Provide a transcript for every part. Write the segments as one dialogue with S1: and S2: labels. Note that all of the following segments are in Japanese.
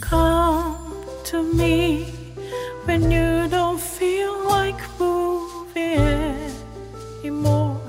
S1: Come to me when you don't feel like moving anymore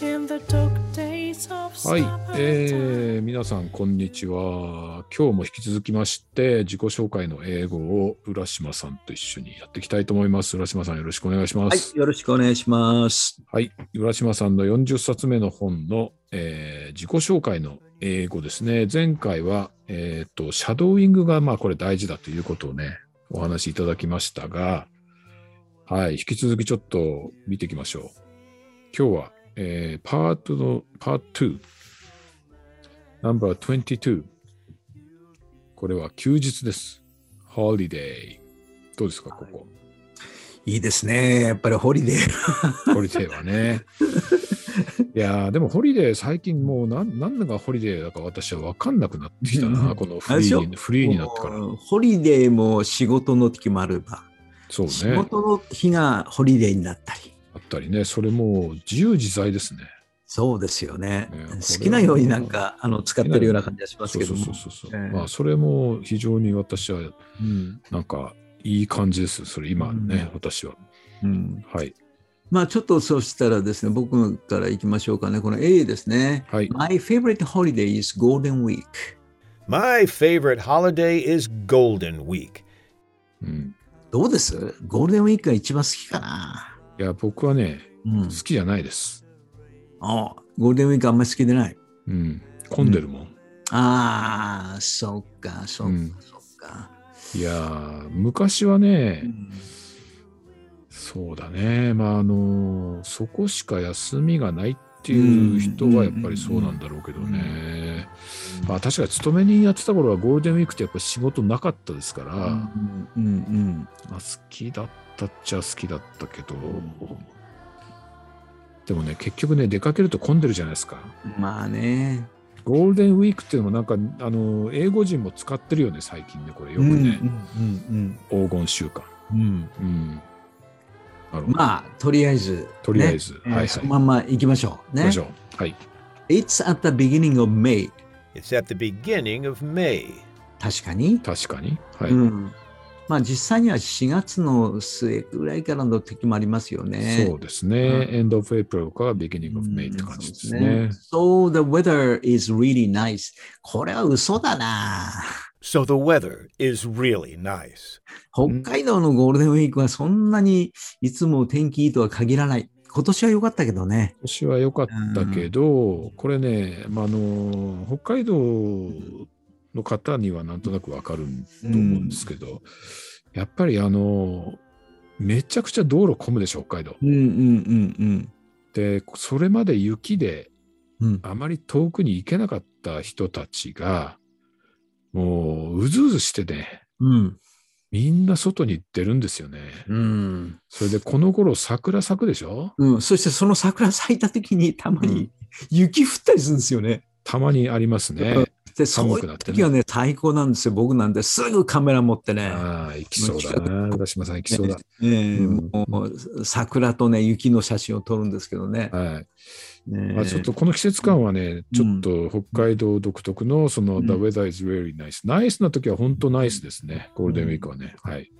S1: in the dark days of
S2: はい
S1: summer.、
S2: えー、皆さんこんにちは。今日も引き続きまして自己紹介の英語を浦島さんと一緒にやっていきたいと思います。浦島さんよろしくお願いしま
S3: はい
S2: す。、
S3: よろしくお願いします。
S2: はい、浦島さんの40冊目の本の、えー自己紹介の英語ですね。前回は、えーとシャドーイングがまあこれ大事だということをね、お話しいただきましたが、はい、引き続きちょっと見ていきましょう。今日は、えーパートの、パート2、ナンバー22。これは休日です。 Holiday。どうですか、ここ？
S3: いいですね。やっぱり
S2: Holiday。Holiday はね。いやーでも Holiday 最近もう何何が Holiday だか私は分かんなくなってきた
S3: う
S2: な、
S3: ん
S2: このフリーにフリーになってから。
S3: Holiday も仕事の時もあれば、
S2: そう
S3: 仕
S2: ね。
S3: 事の日が Holiday になったり。
S2: あったりね、それもう自由自在ですね。
S3: そうですよね。
S2: ね
S3: 好きなようになんかあの使ってるような感じがしますけども。
S2: そうそうそう。
S3: ええ
S2: まあそれも非常に私は
S3: うん
S2: なんかいい感じです。それ今ね、私は。
S3: うん
S2: はい。
S3: まあちょっとそうしたらですね、僕から行きましょうかね。この A ですね。
S2: はい。
S3: My favorite holiday is Golden Week.
S4: My favorite holiday is Golden Week.
S2: うん、
S3: どうです？ゴールデンウィークが一番好きかな。
S2: いや、僕はね、
S3: うん
S2: 好。きじゃないです。
S3: あゴールデンウィークあんまり好きでない。
S2: うん。混んでるもん。
S3: ああ、そっか、そっか、
S2: うん
S3: そっか。
S2: いやー、昔はね、そうだね。まあ、あの、そこしか休みがないっていう人はやっぱりそうなんだろうけどね。まあ、確かに勤め人やってた頃はゴールデンウィークってやっぱ仕事なかったですから、
S3: うんうんうん
S2: まあ、好きだったっちゃ好きだったけど、でもね、結局ね、出かけると混んでるじゃないですか。
S3: うんまあね。
S2: ゴールデンウィークっていうのもなんか、あの、英語人も使ってるよね、最近ね、これよくね。
S3: うん
S2: 黄金週間。
S3: うんうんまあ、とりあえず、
S2: とりあえず
S3: ね
S2: はいはい
S3: そのまんま行きましょう。ね
S2: 行きまし。ょう。はい。
S3: It's at the beginning of May.
S4: It's at the beginning of May.
S3: 確かに。
S2: 確かに。はい。
S3: うんまあ、実際には4月の末ぐらいからの時もありますよね。
S2: そうですね。end of April から beginning of May って感じですね。
S3: So the weather is really nice. これは嘘だな。
S4: So the weather is really nice.
S3: 北海道のゴールデンウィークはそんなにいつも天気いいとは限らない。今年は良かったけどね。
S2: 今年は良かったけど、これね、まあ、あの、北海道の方にはなんとなくわかると思うんですけど、やっぱりあの、めちゃくちゃ道路混むでしょ、北海道。
S3: うんうんうん
S2: で、それまで雪で
S3: うん。うん、
S2: あまり遠くに行けなかった人たちが、もううずうずしてね、
S3: うん。
S2: みんな外に行ってるんですよね。
S3: うん。
S2: それでこの頃桜咲くでしょ？
S3: うん。そしてその桜咲いた時にたまに雪降ったりするんですよね。
S2: たまにありますね。
S3: で、そういう
S2: 寒くなってね
S3: 時はね、最高なんですよ。僕なんですぐカメラ持ってね。
S2: ああ、行きそうだな。浦島さん行きそうだ。
S3: ええ
S2: うん
S3: もう桜とね、雪の写真を撮るんですけどね。
S2: はい。
S3: ね
S2: まあ、ちょっとこの季節感はね、ちょっと北海道独特のその、
S3: うん
S2: The weather is really nice。ナイスな時は本当ナイスですね。ゴールデンウィークはね。はい。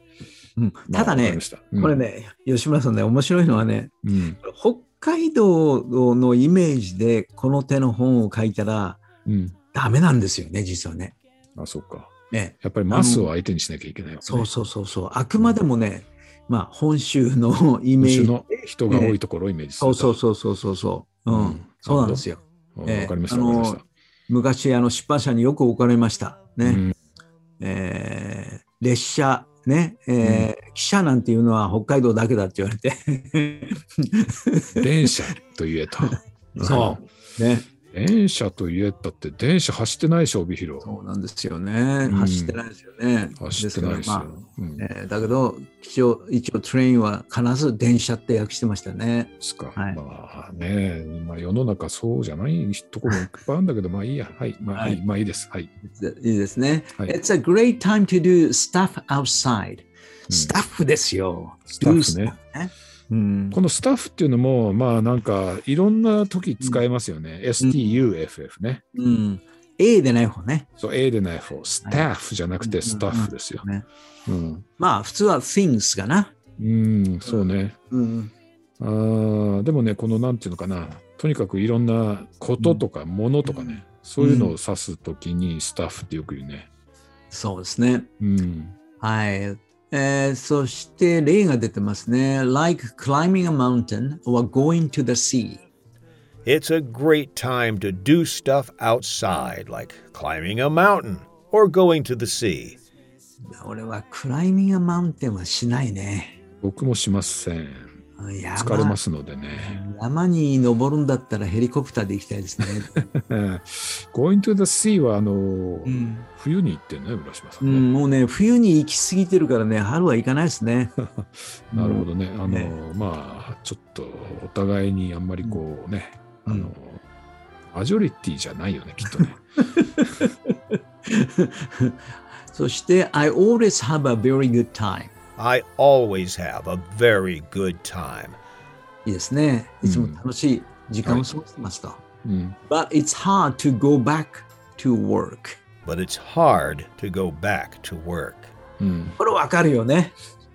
S3: うん
S2: まあ
S3: ただね
S2: ましたうん
S3: これね、吉村さんね、面白いのはね、
S2: うん。
S3: 北海道のイメージでこの手の本を書いたら
S2: うん。
S3: ダメなんですよね、実はね。
S2: あ、そっか。
S3: ね
S2: やっぱりマスを相手にしなきゃいけないね。
S3: そうそうそうそう。あくまでもね、まあ、本州のイメージ。
S2: 種の人が多いところをイメージすると。
S3: そうそうそうそうそうそう。うん、
S2: うん
S3: そうなんですよ。
S2: うん
S3: ええ
S2: わかりました。
S3: 昔、あの出版社によく置かれました。ね。
S2: うん
S3: えー列車、ね、えー汽車なんていうのは北海道だけだって言われて。
S2: 電車と言えと。
S3: そう。ね。
S2: 電車と言えたって電車走ってないでしょ、帯広。
S3: そうなんですよね。
S2: うん
S3: 走ってないですよね。
S2: 走ってないですよ。
S3: まあ
S2: うん
S3: えーだけど一応、一応トレインは必ず電車って訳してましたね。
S2: ですか。
S3: はい
S2: まあね、今世の中そうじゃないところもいっぱいあるんだけど、まあいいや。はい。まあ、
S3: はい
S2: い、まあいいです。はい。
S3: いいですね。
S2: はい
S3: It's a great time to do stuff outside.
S2: うん
S3: スタッフですよ。
S2: スタッフね
S3: Do stuff ね。うん
S2: このスタッフっていうのも、まあなんかいろんな時使えますよね。STUFF ね。
S3: うん、A でない方ね。
S2: そう、A でない方、スタッフじゃなくてスタッフですよ。
S3: ね
S2: うん。
S3: まあ、普通は things かな。
S2: うん、そうね。
S3: うん。
S2: あーでもね、このなんていうのかな、とにかくいろんなこととかものとかね、そういうのを指すときにスタッフってよく言うね。
S3: そうですね。
S2: うん。
S3: はい。えーそして例が出てますね。like climbing a mountain or going to the sea.
S4: It's a great time to do stuff outside, like climbing a mountain or going to the sea.
S3: 俺はクライミングマウンテンはしないね。
S2: 僕もしません。
S3: 山
S2: 疲れますのでね。
S3: 山に登るんだったらヘリコプターで行きたいですね。
S2: Going to the sea はあの、
S3: うん
S2: 冬に行ってんね、浦島さね。
S3: うんん、もうね、冬に行き過ぎてるからね、春は行かないですね。
S2: なるほどね。あの、
S3: ね
S2: まあ、ちょっとお互いにあんまりこうね、
S3: うん
S2: あの、マジョリティじゃないよね、きっとね。
S3: そして、I always have a very good time.
S4: I always have a very good time.
S3: いいですね。いつも楽しい時間を過ごしてますと。
S2: うん。
S3: But it's hard to go back to work.
S4: But it's hard to go back to work.
S2: うん。
S3: これわかるよね。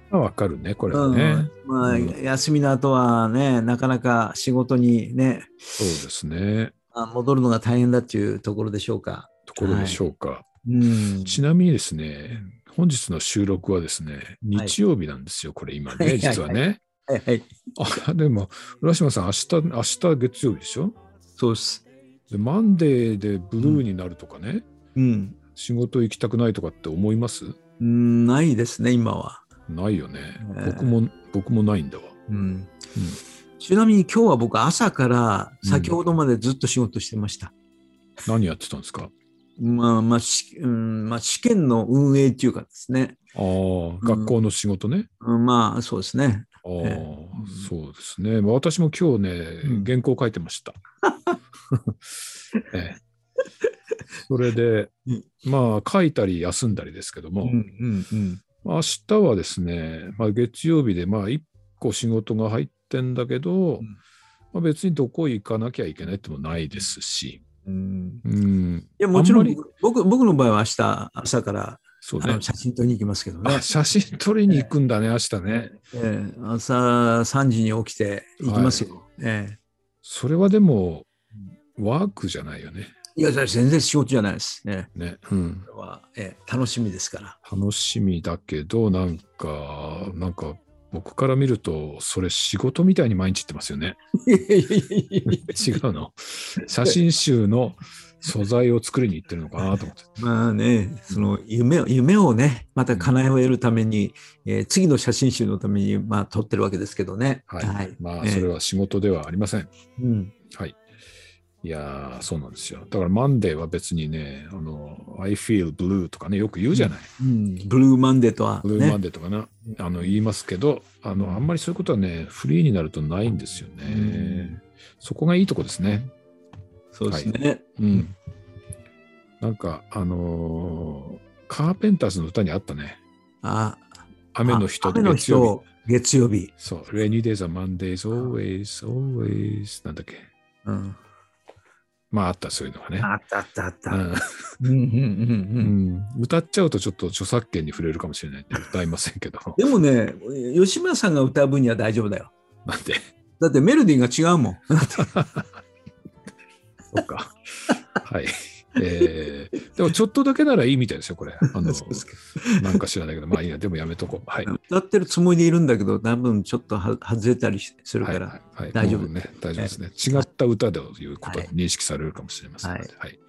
S2: まあわかるね、これ
S3: うん
S2: はね。
S3: まあ、
S2: うん
S3: 休みの後はね、なかなか仕事にね、
S2: そうですね。
S3: あ戻るのが大変だっていうところでしょうか。
S2: ところでしょうか。
S3: うん。
S2: ちなみにですね、本日の収録はですね、日曜日なんですよ、これ今ね、
S3: はい
S2: 実はね。
S3: はいはい。
S2: あでも、浦島さん、明日、明日月曜日でしょ？
S3: そうです。
S2: でマンデーでブルーになるとかね、
S3: うん。
S2: 仕事行きたくないとかって思います？
S3: うんないですね、今は。
S2: ないよね。
S3: ね
S2: 僕も、僕もないんだわ。
S3: うん。ちなみに今日は僕朝から先ほどまでずっと仕事してました。
S2: 何やってたんですか？
S3: まあまあ、しうんまあ、試験の運営っていうかですね。
S2: ああ、学校の仕事ね。
S3: うんまあそうですね。
S2: ああ、
S3: え
S2: そうですね。まあ、私も今日ね、
S3: うん
S2: 原稿書いてました。ええそれで
S3: うん、
S2: まあ、書いたり休んだりですけども、
S3: うんうん
S2: 明日はですね、まあ、月曜日で、まあ、一個仕事が入ってんだけど、
S3: ん
S2: まあ、別にどこ行かなきゃいけないってもないですし、
S3: うん。
S2: うん、
S3: いや、もちろん僕僕の場合は明日朝から
S2: そうね。
S3: 写真撮りに行きますけどね
S2: あ。写真撮りに行くんだね、明日ね。
S3: ええ朝3時に起きて行きますよ。え
S2: それはでも、ワークじゃないよね。
S3: えいや、全然仕事じゃないです。ね、
S2: ね。うん。
S3: は、ええ楽しみですから。
S2: 楽しみだけど、なんか、なんか、僕から見ると、それ仕事みたいに毎日言ってますよね。違うの。写真集の素材を作りに行ってるのかなと思って。
S3: まあね、その夢を夢をね、また叶えるために、えー次の写真集のために、まあ、撮ってるわけですけどね。
S2: はい。まあ、
S3: ええ
S2: それは仕事ではありません。
S3: うん。
S2: はい。いやー、そうなんですよ。だから、マンデーは別にね、あの、I feel blue とかね、よく言うじゃない。
S3: うん、ブルーマンデーとは、
S2: ブルーマン
S3: ね。
S2: デーとかな、あの言いますけど、あの、あんまりそういうことはね、フリーになるとないんですよね。
S3: うん
S2: そこがいいとこですね。
S3: そうですね。
S2: うん。なんか、あのーカーペンターズの歌にあったね。
S3: あ
S2: 雨の人
S3: 雨の
S2: 月曜日。
S3: 人、月曜日。
S2: そう、Rainy days are Mondays, always, always. なんだっけ。
S3: うん、
S2: まあ、あった、そういうのがね。
S3: あったあったあった。
S2: うん
S3: うんうんうん
S2: う
S3: うん
S2: ん、歌っちゃうとちょっと著作権に触れるかもしれないんで歌いませんけど。
S3: でもね、吉村さんが歌う分には大丈夫だよ。
S2: なんで、
S3: だってメロディーが違うもん。
S2: そうか。はい。えー、でもちょっとだけならいいみたいですよ、これ。あの なんか知らないけど、まあいいや、でもやめとこう。はい。
S3: 歌ってるつもりでいるんだけど、多分ちょっとは外れたりする
S2: はい、
S3: から。
S2: はいはい
S3: 大丈夫
S2: ね。大丈夫ですね。違った歌ということ
S3: はい
S2: で認識されるかもしれませんので。はい。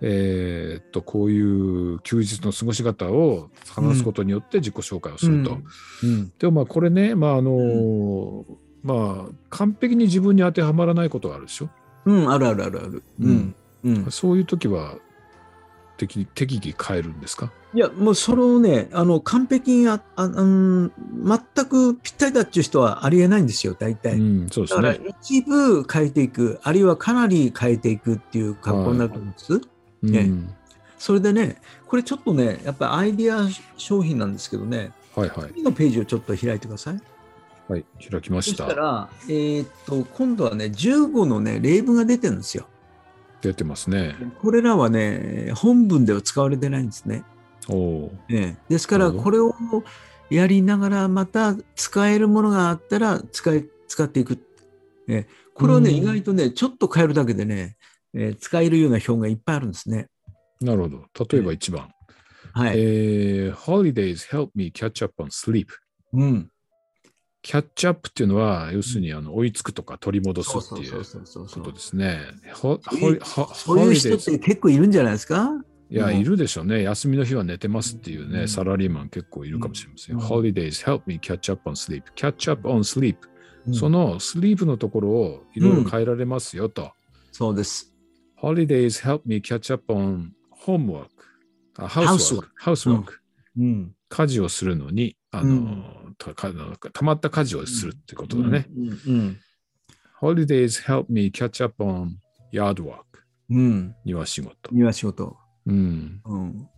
S2: えーっと、こういう休日の過ごし方を話すことによって自己紹介をすると。
S3: うん
S2: でもまあこれね、まああのまあ完璧に自分に当てはまらないことがあるでしょ？
S3: うん、あるあるあるある。うん。うん。
S2: そういう時は適適宜変えるんですか？
S3: いや、もうそれをね、あの、完璧にあ、あうん、全くぴったりだっていう人はありえないんですよ、大体。
S2: うん、そうで
S3: だから
S2: すね。
S3: 一部変えていく、あるいはかなり変えていくっていう格好になると思うんです。ね
S2: うん
S3: それでね、これちょっとね、やっぱりアイディア商品なんですけどね、
S2: はいはい。
S3: 次のページをちょっと開いてください。
S2: はい、開きま
S3: そ
S2: し。
S3: したたら、えーっと、今度はね、15のね、例文が出てるんですよ。
S2: 出てますね。
S3: これらはね、本文では使われてないんですね。
S2: おおー。
S3: ええですから、これをやりながら、また使えるものがあったら使い使っていく。ええこれをね、
S2: うん
S3: 意外とね、ちょっと変えるだけでね、ええ使えるような表現いっぱいあるんですね。
S2: なるほど。例えば1番。
S3: はい。
S2: えー Holidays help me catch up on sleep.
S3: うん。
S2: キャッチアップっていうのは、要するにあの追いつくとか取り戻すっていうことですね。ほ
S3: そういう人って結構いるんじゃないですか？
S2: いや、
S3: うん
S2: いるでしょうね。休みの日は寝てますっていうね、
S3: うん
S2: サラリーマン結構いるかもしれません。
S3: うん
S2: Holidays help me catch up on sleep. Catch up on sleep.
S3: うん
S2: そのスリープのところをいろいろ変えられますよと。
S3: そうです。
S2: Holidays help me catch up on homework. あ housework. housework.
S3: うん。
S2: 家事をするのに、あの、
S3: うん
S2: たかたまった家事をするってことだね。
S3: うん。うん。
S2: Holidays help me catch up on yard work.
S3: うん。
S2: 庭仕事。
S3: 庭仕事。
S2: うん。
S3: うん。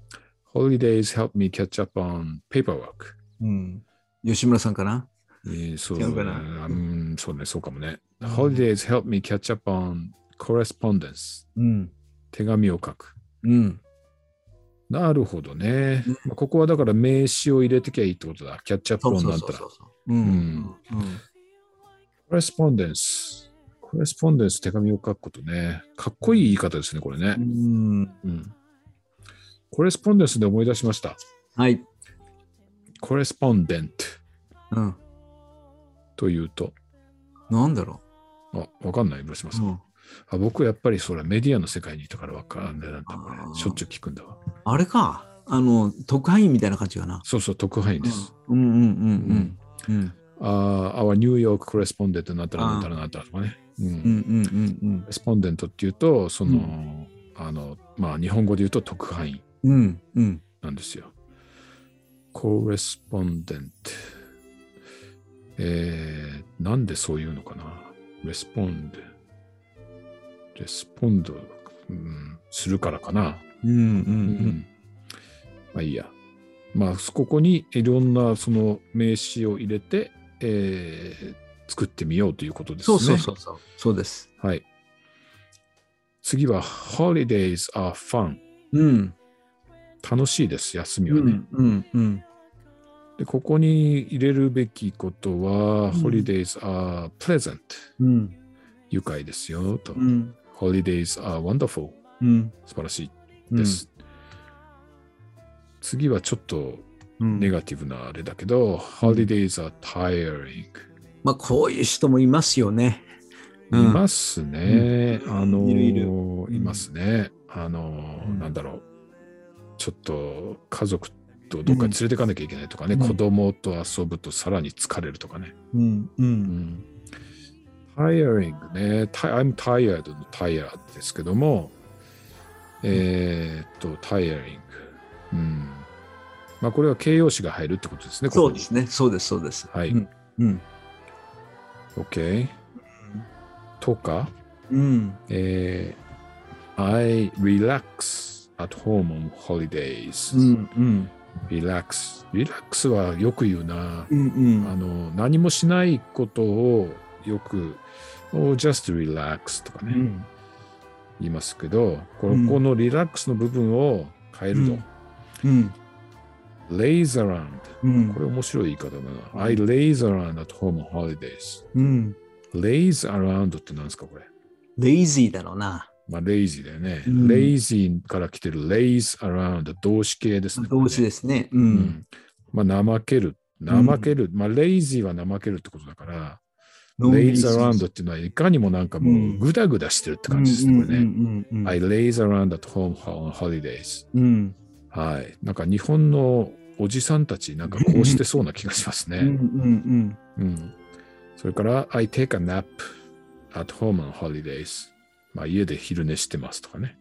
S2: Holidays help me catch up on paperwork.
S3: うん。吉村さんかな
S2: えーそう
S3: 違う
S2: そうね、そうかもね。
S3: うん
S2: Holidays help me catch up on correspondence.
S3: うん。
S2: 手紙を書く。
S3: うん。
S2: なるほどね
S3: うん。
S2: まあここはだから名詞を入れてきゃいいってことだ。キャッチアップ
S3: そう
S2: 音なったら。
S3: そうそうそう。うん。うん。
S2: correspondence。correspondence 手紙を書くことね。かっこいい言い方ですね、これね
S3: う。ん。
S2: うん。correspondence で思い出しました。
S3: はい。
S2: correspondent
S3: うん。
S2: というと、
S3: なんだろ
S2: あ、わかんない、ブラシマ
S3: う。
S2: さん。
S3: うん
S2: あ僕やっぱりそれメディアの世界にいたからわかんないなんだこれしょっちゅう聞くんだわ。
S3: あれか。あの、特派員みたいな感じかな。
S2: そうそう、特派員です。
S3: うんうんうん
S2: う
S3: うん。うん。
S2: ああ、our New York correspondent なんたらなんたらなんたらとかね。うん
S3: うんうんうん
S2: コレスポンデントっていうと、その、あの、まあ、日本語で言うと特派員
S3: うん。うんうん。
S2: なんですよ。 Correspondent。えー、なんでそういうのかな respond。Respond、うん、するからかな。
S3: うんうんう。
S2: うんまあいいや。まあ、ここにいろんなその名詞を入れて、えー作ってみようということですね。
S3: そうそうそうそう。そうです。
S2: はい。次は、holidays are fun。
S3: うん。
S2: 楽しいです、休みはね。
S3: うんうんうん。
S2: で、ここに入れるべきことは、
S3: ん
S2: holidays are pleasant。
S3: うん
S2: 愉快ですよ、と。
S3: うん
S2: holidays are wonderful。
S3: うん。
S2: 素晴らしいです。次はちょっと
S3: うん。
S2: ネガティブなあれだけど、holidays are tiring。
S3: まあ、こういう人もいますよね。
S2: い
S3: うん
S2: ますね。
S3: うん
S2: あの
S3: いるいる
S2: いますね。あの、
S3: うん
S2: なんだろう。ちょっと家族とどっかに連れてかなきゃいけないとかね、
S3: うん
S2: 子供と遊ぶとさらに疲れるとかね。
S3: うんう。
S2: うんん。Tiring ね。I'm tired の tired ですけども、えーっと、tiring。うん。まあ、これは形容詞が入るってことですね。
S3: そうですね。そうです、そうです。
S2: はい
S3: うん。うん。
S2: OK。とか、
S3: うん。
S2: えー I relax at home on holidays.
S3: うん。うん。
S2: relax。relax はよく言うな。
S3: うん。
S2: あの、何もしないことをよく、oh, just relax とかね、
S3: うん。
S2: 言いますけど、こ
S3: うん
S2: のこのリラックスの部分を変えると、
S3: うん。
S2: laze around。
S3: うん
S2: これ面白い言い方だな。I laze around at home on holidays.
S3: うん。
S2: laze around って何ですかこれ？
S3: レイジーだろうな。
S2: まあ、lazy だよね。
S3: うん
S2: lazy から来てる laze around 動詞形ですね。
S3: 動詞ですね。う。
S2: うんん。まあ、怠ける。怠ける。まあ、lazy は怠けるってことだから、
S3: のんびり
S2: laze
S3: する
S2: around っていうのはいかにもなんかも
S3: う
S2: うんぐだぐだしてるって感じですね、これね。
S3: うんうんうんうん
S2: I laze around at home on holidays.
S3: うん
S2: はい。なんか日本のおじさんたち、なんかこうしてそうな気がします
S3: うんうん
S2: ね。
S3: うん
S2: うん。それから、I take a nap at home on holidays. まあ家で昼寝してますとかね。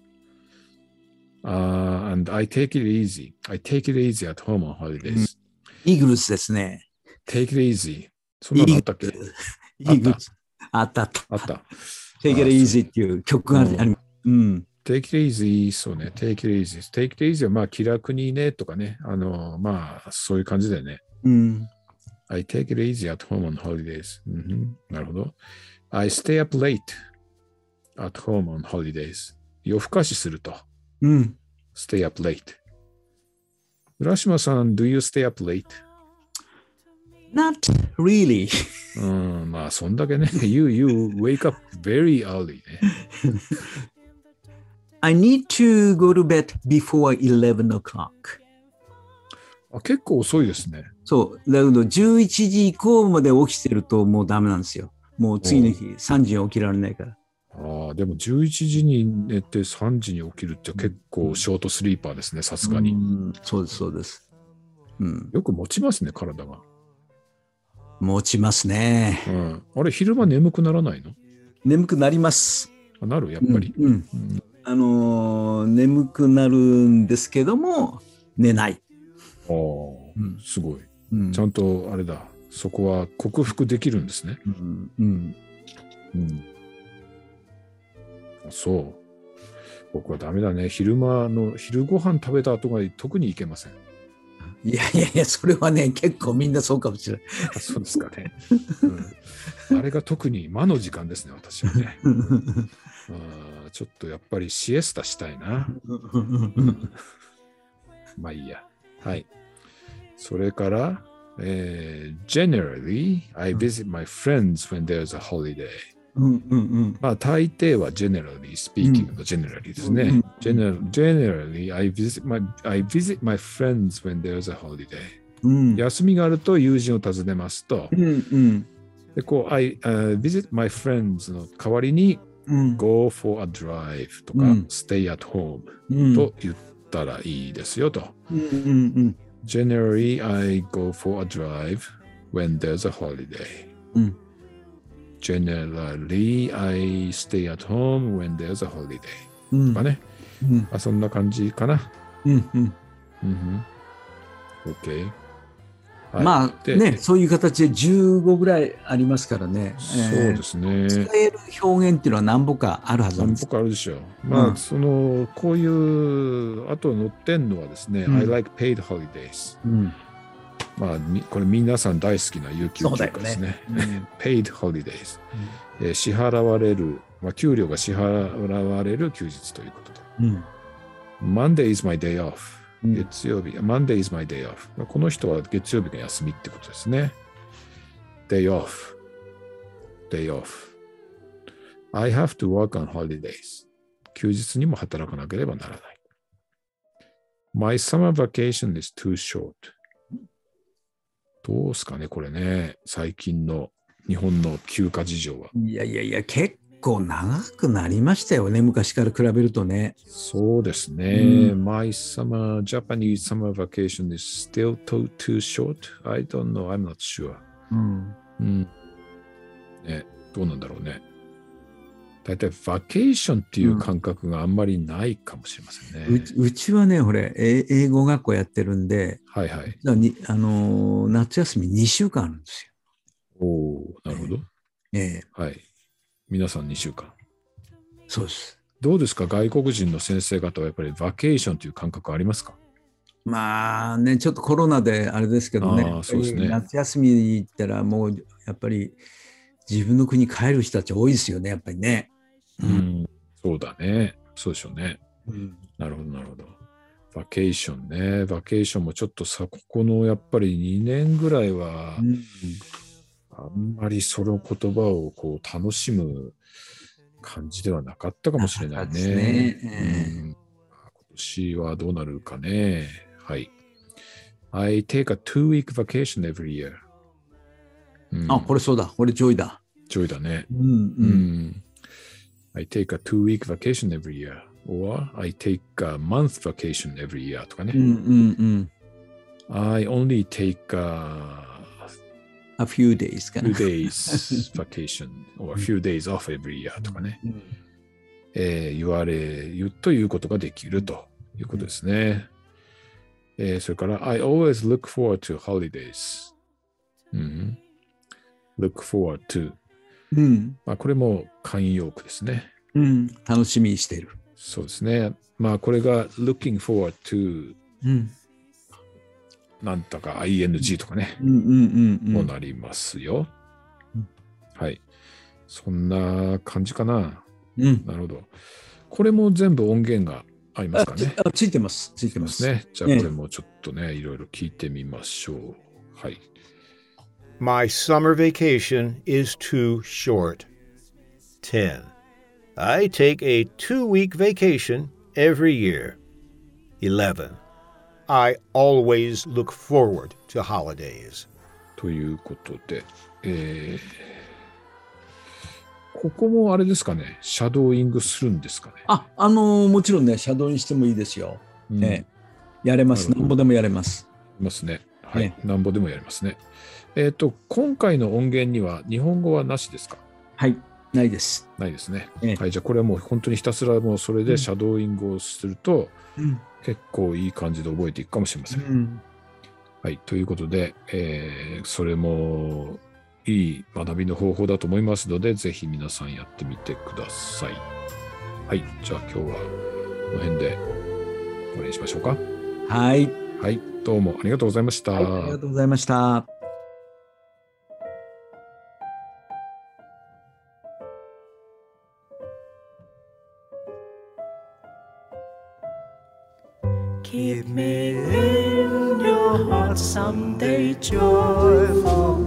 S2: あ and I take it easy. I take it easy at home on holidays.
S3: イーグルスですね。
S2: take it easy. そんなのあったっけ？
S3: イーグ。あったあった。
S2: あった。
S3: Take it easy っていう曲がある
S2: うん take it easy, そうね。take it easy. take it easy はまあ気楽にねとかね。あの、まあそういう感じだよね。
S3: うん。
S2: I take it easy at home on holidays. うんなるほど。I stay up late at home on holidays. 夜更かしすると。
S3: うん。
S2: stay up late。浦島さん、do you stay up late?
S3: Not really?
S2: うん、まあ、そんだけね。you, you wake up very early ね。
S3: I need to go to bed before 11 o'clock.
S2: あ結構遅いですね。
S3: そう。だけど、11時以降まで起きてるともうダメなんですよ。もう次の日、3時に起きられないから。
S2: ああ、でも11時に寝て3時に起きるって結構ショートスリーパーですね、さすがに。
S3: うんそうです、そうです。うん。
S2: よく持ちますね、体が。
S3: 持ちますね。
S2: うん。あれ、昼間眠くならないの？
S3: 眠くなります。
S2: あなるやっぱり。
S3: うん。うん
S2: うん
S3: あのー眠くなるんですけども、寝ない。
S2: ああ、
S3: うん
S2: すごい。
S3: うん
S2: ちゃんとあれだ。そこは克服できるんですね。
S3: うんうん
S2: うん。あそう。僕はダメだね。昼間の、昼ご飯食べた後が特にいけません。
S3: いやいやいや、それはね、結構みんなそうかもしれない。
S2: あそうですかね。うん、あれが特に魔の時間ですね、私はね。うんちょっとやっぱりシエスタしたいな。まあいいや。はい。それから、えー generally, I visit my friends when there's a holiday.
S3: うんうんうん
S2: まあ大抵は generally speaking の generally ですね。
S3: うん
S2: Gener- generally, I visit, my, I visit my friends when there's a holiday.
S3: うん
S2: 休みがあると友人を訪ねますと
S3: う、んうん
S2: でこう、I、uh, visit my friends の代わりに
S3: うん
S2: go for a drive とか、
S3: うん
S2: stay at home
S3: うん
S2: と言ったらいいですよと。
S3: うんうんうん
S2: Generally, I go for a drive when there's a holiday.
S3: うん
S2: Generally, I stay at home when there's a holiday.
S3: うん
S2: とかね。
S3: うん
S2: まあ、そんな感じかな。
S3: うんうん
S2: うんうん。OK。はい
S3: まあ
S2: で
S3: ね、そういう形で15ぐらいありますからね。
S2: そうですね。
S3: 使える表現っていうのは何ぼかあるはずなん
S2: 何
S3: です。
S2: 個かあるでしょう。まあ、
S3: うん
S2: その、こういう、あと載ってんのはですね、
S3: うん
S2: I like paid holidays。
S3: うん
S2: まあ、みこれ皆さん大好きな有給休暇ですね。
S3: そう
S2: paid holidays、えー支払われる、まあ、給料が支払われる休日ということで。
S3: うん。
S2: Monday is my day off。
S3: うん
S2: 月曜日、Monday is my day off。まあこの人は月曜日が休みってことですね。day off。day off。I have to work on holidays。休日にも働かなければならない。My summer vacation is too short。どうすかね、これね。最近の日本の休暇事情は。
S3: いやいやいや、結構長くなりましたよね、昔から比べるとね。
S2: そうですね。
S3: う
S2: My summer, Japanese summer vacation is still too, too short. I don't know. I'm not sure.
S3: うん。
S2: うん。ね、どうなんだろうね。大体、バケーションっていう感覚があんまりないかもしれませんね。
S3: うちうちはね、これ、え英語学校やってるんで、
S2: はいはい。
S3: あのー夏休み2週間あるんです
S2: おおなるほど。
S3: よ。ええ
S2: はい。皆さん2週間。
S3: そうです。
S2: どうですか？外国人の先生方はやっぱりバケーションという感覚ありますか？
S3: まあね、ちょっとコロナであれですけどね、
S2: あーそうですね
S3: 夏休みに行ったら、もうやっぱり自分の国帰る人たち多いですよね、やっぱりね。
S2: うん。そうだね。そうでしょうね。
S3: うん
S2: なるほど、なるほど。バケーションね。バケーションもちょっとさ、ここのやっぱり2年ぐらいは、
S3: うん
S2: あんまりその言葉をこう楽しむ感じではなかったかもしれないね。
S3: ねええ
S2: うん今年はどうなるかね。はい。I take a two-week vacation every year. うん
S3: あ、これそうだ、これジョイだ。
S2: ジョイだね。
S3: うん
S2: う
S3: うん
S2: ん I take a two-week vacation every year. or I take a month vacation every year とかね。
S3: うんうんうん。
S2: I only take a
S3: a few days かな
S2: few。days vacation or a few days off every year とかね、
S3: うん
S2: えー言われるということができるということですね。えーそれから、I always look forward to holidays. うん、look forward to.
S3: うん
S2: まあ、これも慣用句ですね。
S3: うん。楽しみにしてる。
S2: そうですね。まあ、これが looking forward to
S3: うん
S2: なんとか ing とかね、
S3: うんうんうん
S2: も
S3: うん。
S2: なりますよ。
S3: うん
S2: はい。そんな感じかな。
S3: うん
S2: なるほど。これも全部音源がありますかね。
S3: あついてます。ついてます。
S2: ね。じゃあ
S3: ええ
S2: これもちょっとね、いろいろ聞いてみましょう。はい。
S4: My summer vacation is too short. 10. I take a two week vacation every year. 11. I always look forward to holidays.
S2: ということで、えーここもあれですかね、シャドーイングするんですかね。
S3: あ、あのもちろんね、シャドウにしてもいいですよ。
S2: うん
S3: ええやれます。
S2: なるほど
S3: なんぼでもやれます。
S2: いますね。 はい。
S3: え
S2: なんぼでもやりますね。えっ、と、今回の音源には日本語はなしですか？
S3: はい、ないです。
S2: ないですね。
S3: ええ
S2: はい。じゃあこれはもう本当にひたすらもうそれでシャドーイングをすると、
S3: うん。
S2: 結構いい感じで覚えていくかもしれません。
S3: うん
S2: はい。ということで、えーそれもいい学びの方法だと思いますので、ぜひ皆さんやってみてください。はい。じゃあ今日はこの辺で終わりにしましょうか。
S3: はい、
S2: はい。どうもありがとうございました。
S3: はい、ありがとうございました。
S1: Keep me in your heart someday, joyful.